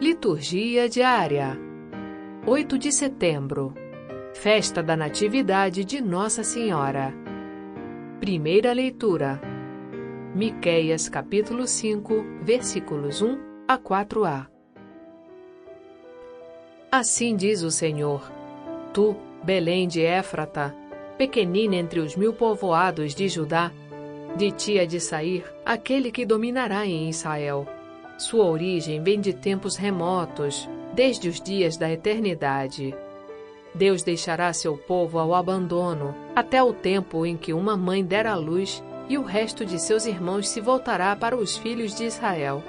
Liturgia diária. 8 de setembro. Festa da Natividade de Nossa Senhora. Primeira leitura. Miqueias capítulo 5, versículos 1 a 4a Assim diz o Senhor: Tu, Belém de Éfrata, pequenina entre os mil povoados de Judá, de ti há de sair aquele que dominará em Israel. Sua origem vem de tempos remotos, desde os dias da eternidade. Deus deixará seu povo ao abandono, até o tempo em que uma mãe der à luz e o resto de seus irmãos se voltará para os filhos de Israel.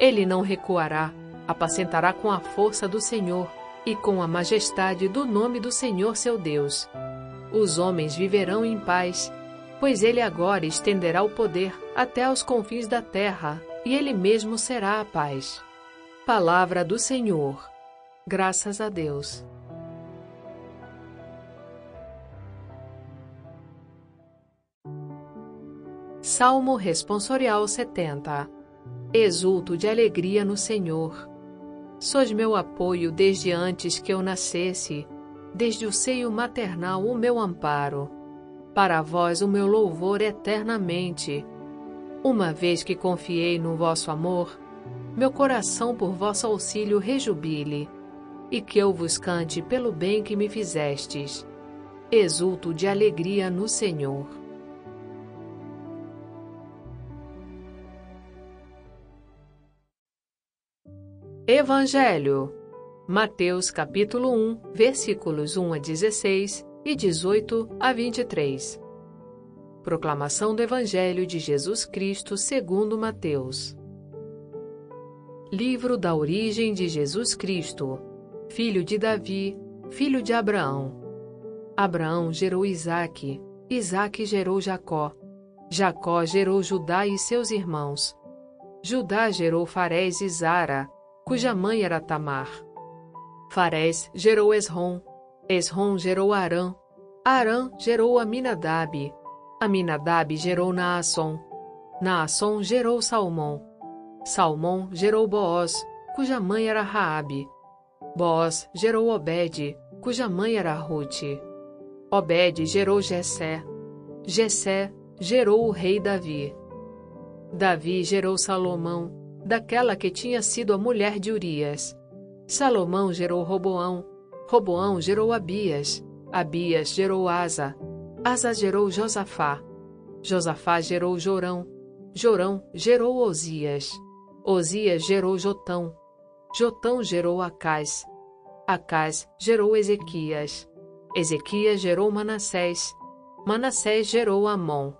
Ele não recuará, apacentará com a força do Senhor e com a majestade do nome do Senhor seu Deus. Os homens viverão em paz, pois ele agora estenderá o poder até aos confins da terra, e ele mesmo será a paz. Palavra do Senhor. Graças a Deus. Salmo Responsorial 70 Exulto de alegria no Senhor. Sois meu apoio desde antes que eu nascesse, desde o seio maternal o meu amparo. Para vós o meu louvor eternamente. Uma vez que confiei no vosso amor, meu coração por vosso auxílio rejubile, e que eu vos cante pelo bem que me fizestes. Exulto de alegria no Senhor. Evangelho. Mateus capítulo 1, versículos 1 a 16 e 18 a 23. Proclamação do Evangelho de Jesus Cristo segundo Mateus. Livro da origem de Jesus Cristo, filho de Davi, filho de Abraão. Abraão gerou Isaque, Isaque gerou Jacó, Jacó gerou Judá e seus irmãos. Judá gerou Farés e Zara, cuja mãe era Tamar. Farés gerou Esrom, Esrom gerou Arã, Arã gerou Aminadab, Aminadab gerou Naasson, Naasson gerou Salmão, Salmão gerou Boaz, cuja mãe era Raabe. Boaz gerou Obed, cuja mãe era Ruth. Obed gerou Jessé, Jessé gerou o rei Davi. Davi gerou Salomão, daquela que tinha sido a mulher de Urias. Salomão gerou Roboão, Roboão gerou Abias, Abias gerou Asa, Asa gerou Josafá, Josafá gerou Jorão, Jorão gerou Osias, Osias gerou Jotão, Jotão gerou Acás, Acás gerou Ezequias, Ezequias gerou Manassés, Manassés gerou Amon,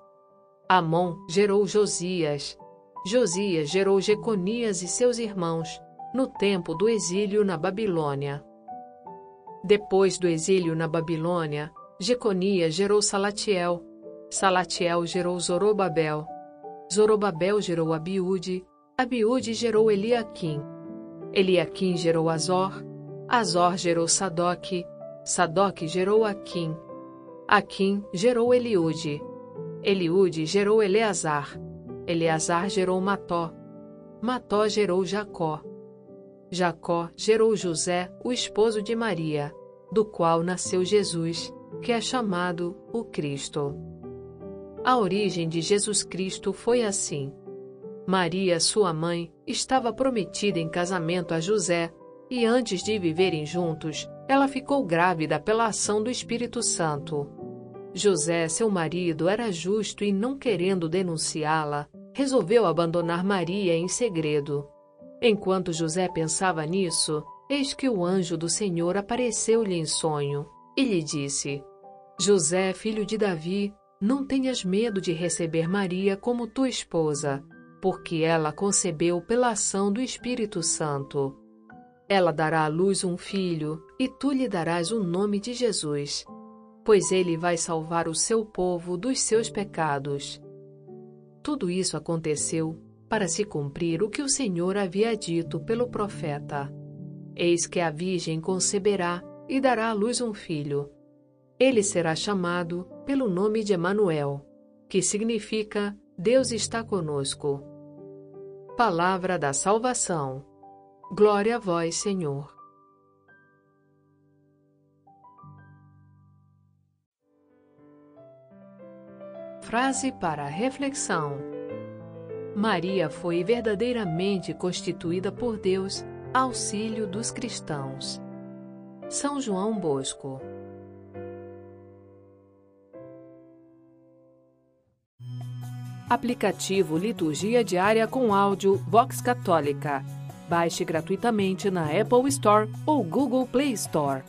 Amon gerou Josias, Josias gerou Jeconias e seus irmãos, no tempo do exílio na Babilônia. Depois do exílio na Babilônia, Jeconias gerou Salatiel, Salatiel gerou Zorobabel, Zorobabel gerou Abiúde, Abiúde gerou Eliaquim, Eliaquim gerou Azor, Azor gerou Sadoque, Sadoque gerou Aquim, Aquim gerou Eliúde, Eliúde gerou Eleazar, Eleazar gerou Mató, Mató gerou Jacó. Jacó gerou José, o esposo de Maria, do qual nasceu Jesus, que é chamado o Cristo. A origem de Jesus Cristo foi assim. Maria, sua mãe, estava prometida em casamento a José, e antes de viverem juntos, ela ficou grávida pela ação do Espírito Santo. José, seu marido, era justo e, não querendo denunciá-la, resolveu abandonar Maria em segredo. Enquanto José pensava nisso, eis que o anjo do Senhor apareceu-lhe em sonho e lhe disse: José, filho de Davi, não tenhas medo de receber Maria como tua esposa, porque ela concebeu pela ação do Espírito Santo. Ela dará à luz um filho, e tu lhe darás o nome de Jesus, pois ele vai salvar o seu povo dos seus pecados. Tudo isso aconteceu para se cumprir o que o Senhor havia dito pelo profeta. Eis que a Virgem conceberá e dará à luz um filho. Ele será chamado pelo nome de Emanuel, que significa Deus está conosco. Palavra da salvação. Glória a vós, Senhor. Frase para reflexão: Maria foi verdadeiramente constituída por Deus, auxílio dos cristãos. São João Bosco. Aplicativo Liturgia Diária com áudio Vox Católica. Baixe gratuitamente na Apple Store ou Google Play Store.